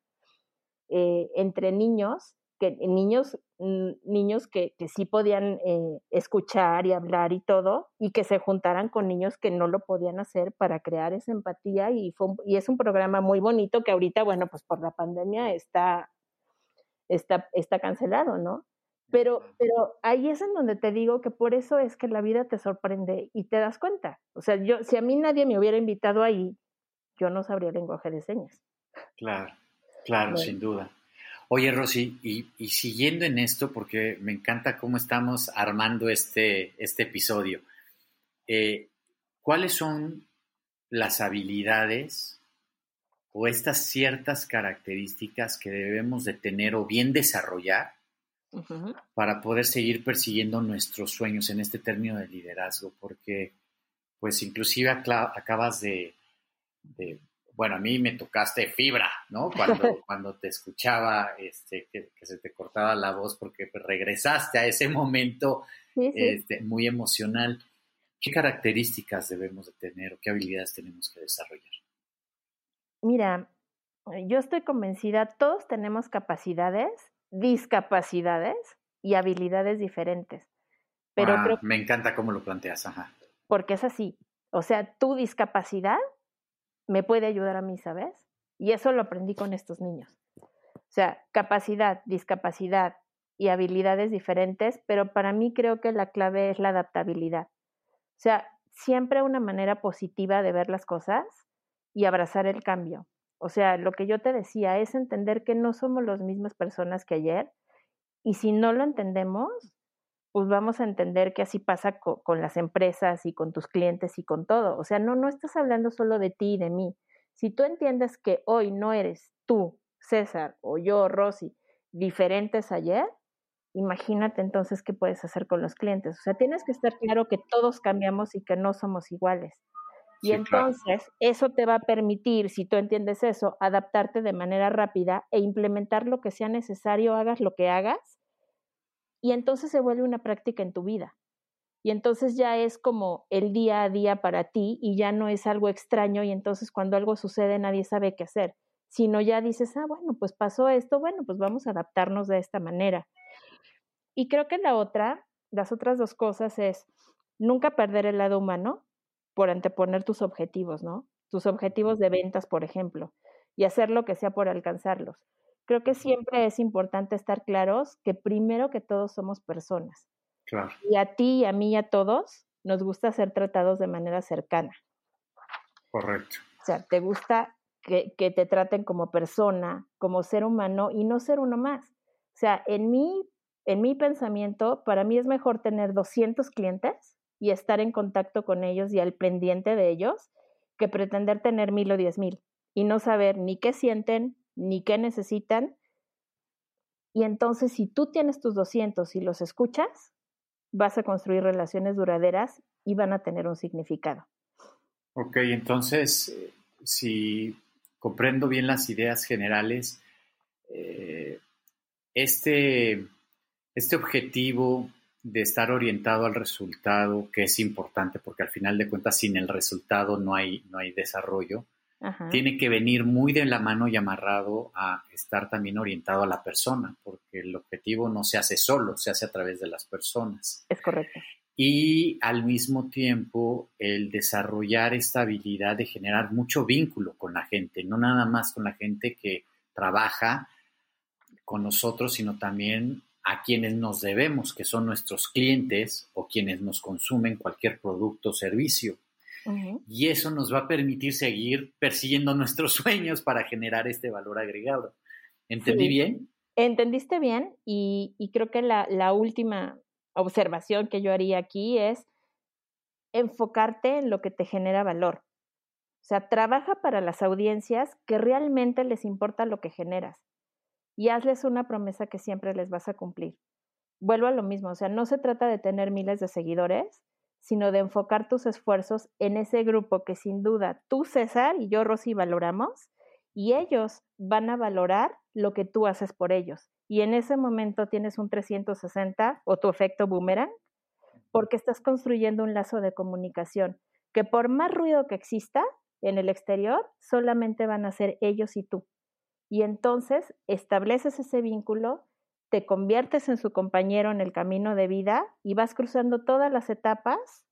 eh, entre niños, que niños, mm, niños que, que sí podían eh, escuchar y hablar y todo, y que se juntaran con niños que no lo podían hacer para crear esa empatía. Y, fue y es un programa muy bonito que ahorita, bueno, pues por la pandemia está, está, está cancelado, ¿no? Pero, pero ahí es en donde te digo que por eso es que la vida te sorprende y te das cuenta. O sea, yo, si a mí nadie me hubiera invitado ahí, yo no sabría lenguaje de señas. Claro, claro, sin duda. Oye, Rosy, y, y, siguiendo en esto, porque me encanta cómo estamos armando este, este episodio, eh, ¿cuáles son las habilidades o estas ciertas características que debemos de tener o bien desarrollar para poder seguir persiguiendo nuestros sueños en este término de liderazgo, porque pues inclusive acabas de, bueno, a mí me tocaste fibra, ¿no? Cuando, cuando te escuchaba, este, que, se te cortaba la voz porque regresaste a ese momento este, muy emocional. ¿Qué características debemos de tener o qué habilidades tenemos que desarrollar? Mira, yo estoy convencida, todos tenemos capacidades discapacidades y habilidades diferentes. Pero ah, me encanta cómo lo planteas, ajá. Porque es así. O sea, tu discapacidad me puede ayudar a mí, ¿sabes? Y eso lo aprendí con estos niños. O sea, capacidad, discapacidad y habilidades diferentes, pero para mí creo que la clave es la adaptabilidad. O sea, siempre una manera positiva de ver las cosas y abrazar el cambio. O sea, lo que yo te decía es entender que no somos las mismas personas que ayer y si no lo entendemos, pues vamos a entender que así pasa con, las empresas y con tus clientes y con todo. O sea, no, no estás hablando solo de ti y de mí. Si tú entiendes que hoy no eres tú, César, o yo, Rosy, diferentes ayer, imagínate entonces qué puedes hacer con los clientes. O sea, tienes que estar claro que todos cambiamos y que no somos iguales. Y entonces eso te va a permitir, si tú entiendes eso, adaptarte de manera rápida e implementar lo que sea necesario, hagas lo que hagas, y entonces se vuelve una práctica en tu vida. Y entonces ya es como el día a día para ti y ya no es algo extraño y entonces cuando algo sucede nadie sabe qué hacer, sino ya dices, ah, bueno, pues pasó esto, bueno, pues vamos a adaptarnos de esta manera. Y creo que la otra, las otras dos cosas es nunca perder el lado humano, por anteponer tus objetivos, ¿no? Tus objetivos de ventas, por ejemplo, y hacer lo que sea por alcanzarlos. Creo que siempre es importante estar claros que primero que todos somos personas. Claro. Y a ti y a mí y a todos nos gusta ser tratados de manera cercana. Correcto. O sea, te gusta que, que te traten como persona, como ser humano y no ser uno más. O sea, en mi, en mi pensamiento, para mí es mejor tener 200 clientes y estar en contacto con ellos y al pendiente de ellos que pretender tener mil o diez mil y no saber ni qué sienten, ni qué necesitan. Y entonces, si tú tienes tus 200 y los escuchas, vas a construir relaciones duraderas y van a tener un significado. Ok, entonces, si comprendo bien las ideas generales, eh, este, este objetivo de estar orientado al resultado, que es importante porque al final de cuentas sin el resultado no hay, no hay desarrollo, tiene que venir muy de la mano y amarrado a estar también orientado a la persona, porque el objetivo no se hace solo, se hace a través de las personas. Es correcto. Y al mismo tiempo el desarrollar esta habilidad de generar mucho vínculo con la gente, no nada más con la gente que trabaja con nosotros, sino también a quienes nos debemos, que son nuestros clientes o quienes nos consumen cualquier producto o servicio. Y eso nos va a permitir seguir persiguiendo nuestros sueños para generar este valor agregado. ¿Entendí bien? Entendiste bien y, creo que la, la, última observación que yo haría aquí es enfocarte en lo que te genera valor. O sea, trabaja para las audiencias que realmente les importa lo que generas y hazles una promesa que siempre les vas a cumplir. Vuelvo a lo mismo, o sea, no se trata de tener miles de seguidores, sino de enfocar tus esfuerzos en ese grupo que sin duda tú, César, y yo, Rosy, valoramos, y ellos van a valorar lo que tú haces por ellos. Y en ese momento tienes un 360 o tu efecto boomerang, porque estás construyendo un lazo de comunicación que por más ruido que exista en el exterior, solamente van a ser ellos y tú. Y entonces estableces ese vínculo te conviertes en su compañero en el camino de vida y vas cruzando todas las etapas,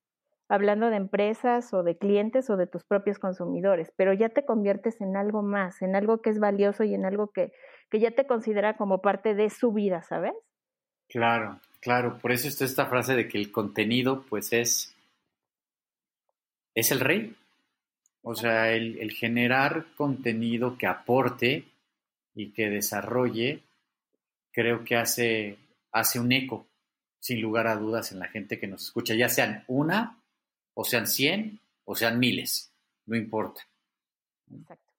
hablando de empresas o de clientes o de tus propios consumidores, pero ya te conviertes en algo más, en algo que es valioso y en algo que, que ya te considera como parte de su vida, ¿sabes? Claro, claro, por eso está esta frase de que el contenido pues es, es el rey. O sea, el, el generar contenido que aporte y que desarrolle creo que hace, hace un eco, sin lugar a dudas, en la gente que nos escucha, ya sean una, o sean cien, o sean miles, no importa. Exacto.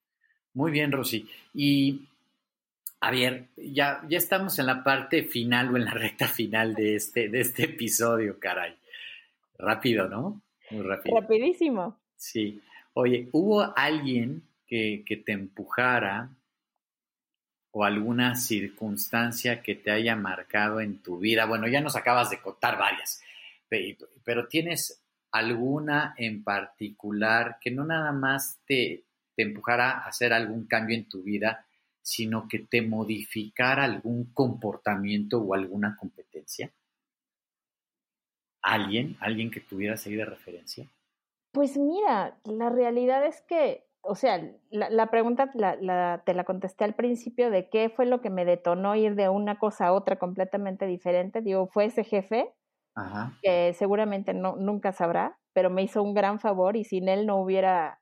Muy bien, Rosy. Y, a ver, ya, ya estamos en la parte final o en la recta final de este, de este episodio, caray. Rápido, ¿no? Muy rápido. Rapidísimo. Sí. Oye, ¿hubo alguien que, que te empujara o alguna circunstancia que te haya marcado en tu vida? Bueno, ya nos acabas de contar varias, pero ¿tienes alguna en particular que no nada más te, te empujara a hacer algún cambio en tu vida, sino que te modificara algún comportamiento o alguna competencia? ¿Alguien? ¿Alguien que tuvieras ahí de referencia? Pues mira, la realidad es que o sea, la, pregunta te la contesté al principio de qué fue lo que me detonó ir de una cosa a otra completamente diferente. Digo, fue ese jefe que seguramente no, nunca sabrá, pero me hizo un gran favor y sin él no hubiera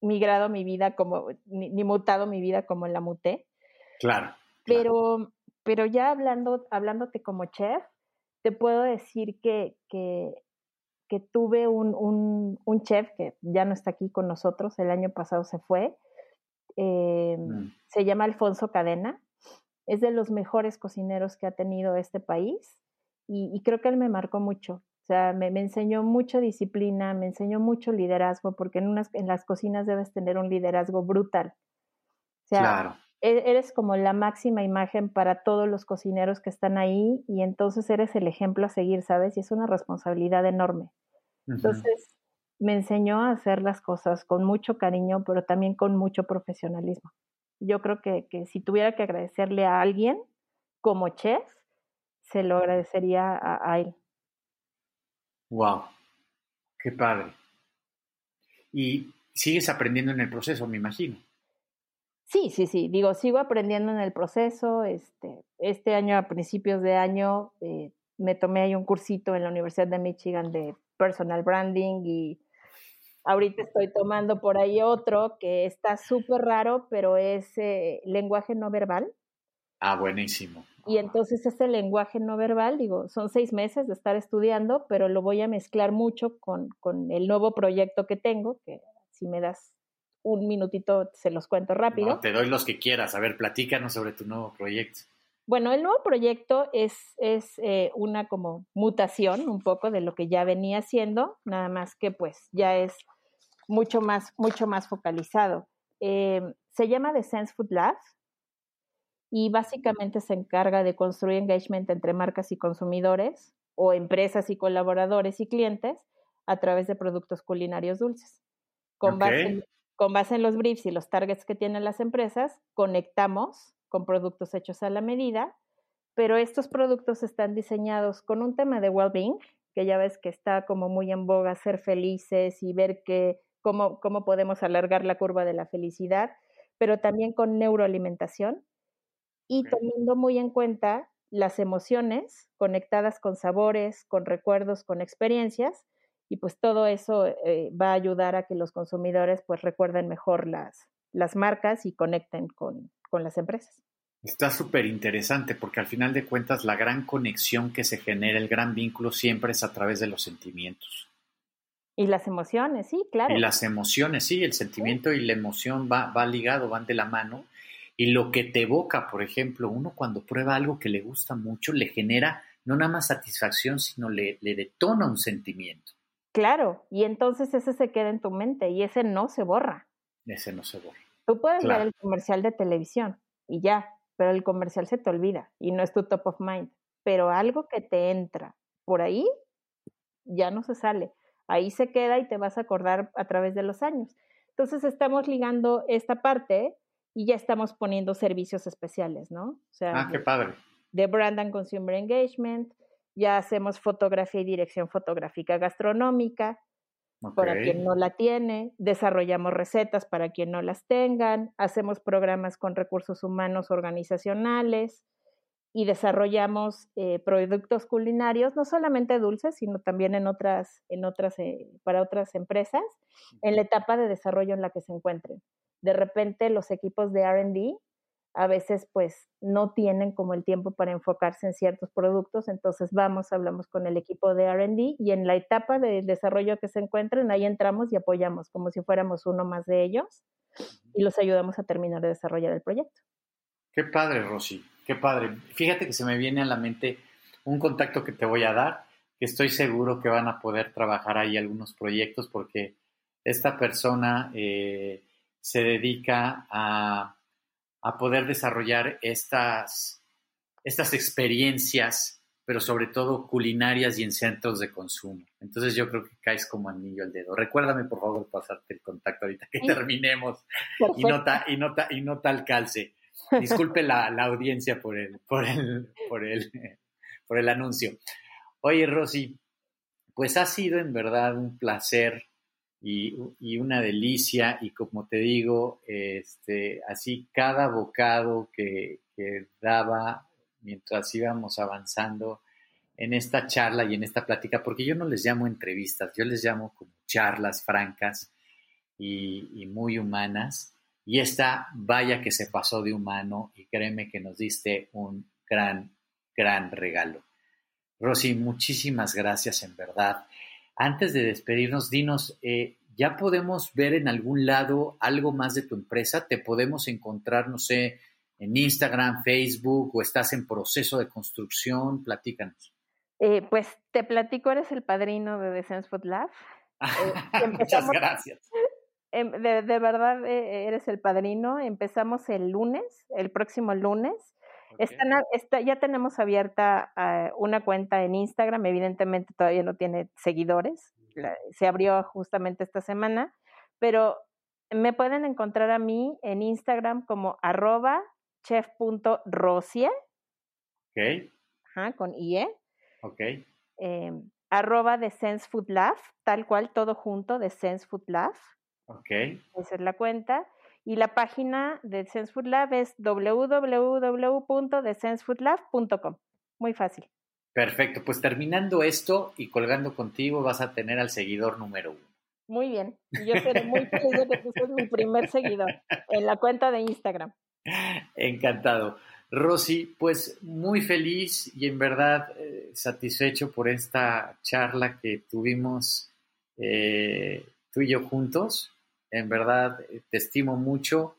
migrado mi vida como, ni, mutado mi vida como la muté. Claro. Pero, pero ya hablando, hablándote como chef, te puedo decir que, que que tuve un, un, chef que ya no está aquí con nosotros, el año pasado se fue, eh, mm. se llama Alfonso Cadena, es de los mejores cocineros que ha tenido este país y, creo que él me marcó mucho. O sea, me, enseñó mucha disciplina, me enseñó mucho liderazgo, porque en, unas, en las cocinas debes tener un liderazgo brutal. O sea, claro. E, eres como la máxima imagen para todos los cocineros que están ahí y entonces eres el ejemplo a seguir, ¿sabes? Y es una responsabilidad enorme. Entonces, me enseñó a hacer las cosas con mucho cariño, pero también con mucho profesionalismo. Yo creo que, que si tuviera que agradecerle a alguien como chef, se lo agradecería a, a él. Wow, qué padre. Y sigues aprendiendo en el proceso, me imagino. Sí, sí, sí. Digo, sigo aprendiendo en el proceso. Este, este año, a principios de año, eh, me tomé ahí un cursito en la Universidad de Michigan de personal branding y Ahorita estoy tomando por ahí otro que está súper raro, pero es eh, lenguaje no verbal. Ah, buenísimo. Y entonces ese lenguaje no verbal, digo, son seis meses de estar estudiando, pero lo voy a mezclar mucho con, con el nuevo proyecto que tengo, que si me das un minutito se los cuento rápido. No, te doy los que quieras. A ver, platícanos sobre tu nuevo proyecto. Bueno, el nuevo proyecto es, es eh, una como mutación un poco de lo que ya venía haciendo, nada más que pues ya es mucho más, mucho más focalizado. Eh, se llama The Sense Food Lab y básicamente se encarga de construir engagement entre marcas y consumidores o empresas y colaboradores y clientes a través de productos culinarios dulces. Con, base, con base en los briefs y los targets que tienen las empresas, conectamos con productos hechos a la medida, pero estos productos están diseñados con un tema de well-being, que ya ves que está como muy en boga ser felices y ver que, cómo, cómo podemos alargar la curva de la felicidad, pero también con neuroalimentación. Y teniendo muy en cuenta las emociones conectadas con sabores, con recuerdos, con experiencias, y pues todo eso eh, va a ayudar a que los consumidores pues recuerden mejor las, las marcas y conecten con, con las empresas. Está súper interesante porque al final de cuentas la gran conexión que se genera, el gran vínculo siempre es a través de los sentimientos. Y las emociones, sí, claro. Y las emociones, sí, el sentimiento y la emoción va, va ligado, van de la mano. Y lo que te evoca, por ejemplo, uno cuando prueba algo que le gusta mucho, le genera no nada más satisfacción, sino le, le detona un sentimiento. Claro, y entonces ese se queda en tu mente y ese no se borra. Ese no se borra. Tú puedes ver el comercial de televisión y ya, pero el comercial se te olvida y no es tu top of mind. Pero algo que te entra por ahí ya no se sale. Ahí se queda y te vas a acordar a través de los años. Entonces estamos ligando esta parte y ya estamos poniendo servicios especiales, ¿no? O sea, ah, qué padre. De Brand and Consumer Engagement, ya hacemos fotografía y dirección fotográfica gastronómica, para quien no la tiene, desarrollamos recetas para quien no las tengan, hacemos programas con recursos humanos organizacionales y desarrollamos eh, productos culinarios, no solamente dulces, sino también en otras, en otras, eh, para otras empresas, en la etapa de desarrollo en la que se encuentren. De repente los equipos de RD a veces pues no tienen como el tiempo para enfocarse en ciertos productos, entonces vamos, hablamos con el equipo de RD y en la etapa de desarrollo que se encuentren, ahí entramos y apoyamos como si fuéramos uno más de ellos y los ayudamos a terminar de desarrollar el proyecto. Qué padre, Rosy, qué padre. Fíjate que se me viene a la mente un contacto que te voy a dar, que estoy seguro que van a poder trabajar ahí algunos proyectos porque esta persona eh, se dedica a a poder desarrollar estas, estas experiencias, pero sobre todo culinarias y en centros de consumo. Entonces yo creo que caes como anillo al dedo. Recuérdame por favor pasarte el contacto ahorita que terminemos y nota, y, nota, y no tal calce. Disculpe la, audiencia por el, por, el, por, el, por el anuncio. Oye, Rosy, pues ha sido en verdad un placer y, una delicia y como te digo, este, así cada bocado que, daba mientras íbamos avanzando en esta charla y en esta plática, porque yo no les llamo entrevistas, yo les llamo como charlas francas y, y muy humanas. Y esta, vaya que se pasó de humano y créeme que nos diste un gran, gran regalo. Rosy, muchísimas gracias en verdad antes de despedirnos, dinos, eh, ¿ya podemos ver en algún lado algo más de tu empresa? ¿Te podemos encontrar, no sé, en Instagram, Facebook o estás en proceso de construcción? Platícanos. Eh, pues te platico, eres el padrino de The Sense Food Lab. Eh, Muchas gracias. Em, de, de, verdad eres el padrino. Empezamos el lunes, el próximo lunes ya tenemos abierta ah, una cuenta en Instagram, evidentemente todavía no tiene seguidores, se abrió justamente esta semana, pero me pueden encontrar a mí en Instagram como arroba chef.rosie. Ok. Ajá, con IE. Ok. Eh, arroba de Sense Food Lab, tal cual, todo junto, de Sense Food Lab. Ok. Esa es la cuenta. Y la página de Sense Food Lab es www.thesensefoodlab.com. Muy fácil. Perfecto, pues terminando esto y colgando contigo vas a tener al seguidor número uno. Muy bien. Yo seré muy feliz de que tú seas mi primer seguidor en la cuenta de Instagram. Encantado. Rosy, pues muy feliz y en verdad eh, satisfecho por esta charla que tuvimos eh, tú y yo juntos. En verdad eh, te estimo mucho,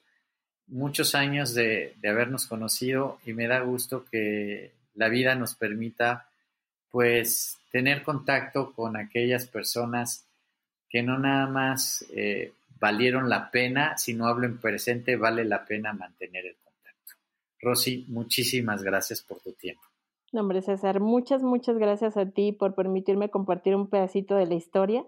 muchos años de, de habernos conocido y me da gusto que la vida nos permita pues tener contacto con aquellas personas que no nada más eh, valieron la pena, si no hablo en presente, vale la pena mantener el contacto. Rosy, muchísimas gracias por tu tiempo. No, hombre, César, muchas, muchas gracias a ti por permitirme compartir un pedacito de la historia.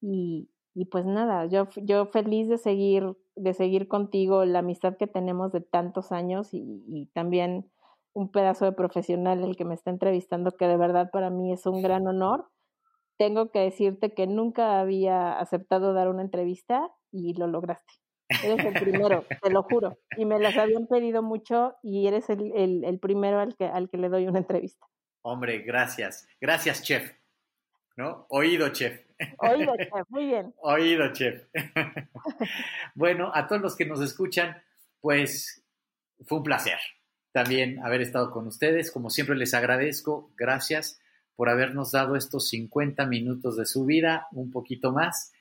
Y, y pues nada, yo, yo feliz de seguir, de seguir contigo la amistad que tenemos de tantos años y, y también un pedazo de profesional el que me está entrevistando, que de verdad para mí es un gran honor tengo que decirte que nunca había aceptado dar una entrevista y lo lograste. Eres el primero, te lo juro. Y me las habían pedido mucho y eres el, el, primero al que, al que le doy una entrevista. Hombre, gracias. Gracias, chef. ¿No? Oído, chef. Oído, chef. Muy bien. Oído, chef. bueno, a todos los que nos escuchan, pues fue un placer también haber estado con ustedes. Como siempre les agradezco. Gracias por habernos dado estos 50 minutos de su vida, un poquito más.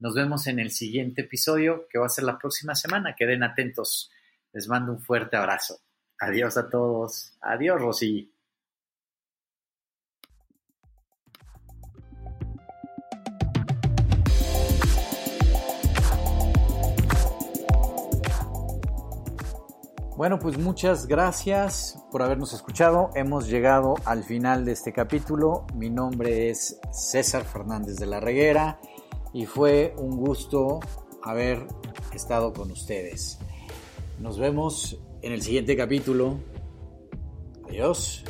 Nos vemos en el siguiente episodio que va a ser la próxima semana. Queden atentos. Les mando un fuerte abrazo. Adiós a todos. Adiós, Rosy. Bueno, pues muchas gracias por habernos escuchado. Hemos llegado al final de este capítulo. Mi nombre es César Fernández de la Reguera y fue un gusto haber estado con ustedes. Nos vemos en el siguiente capítulo. Adiós.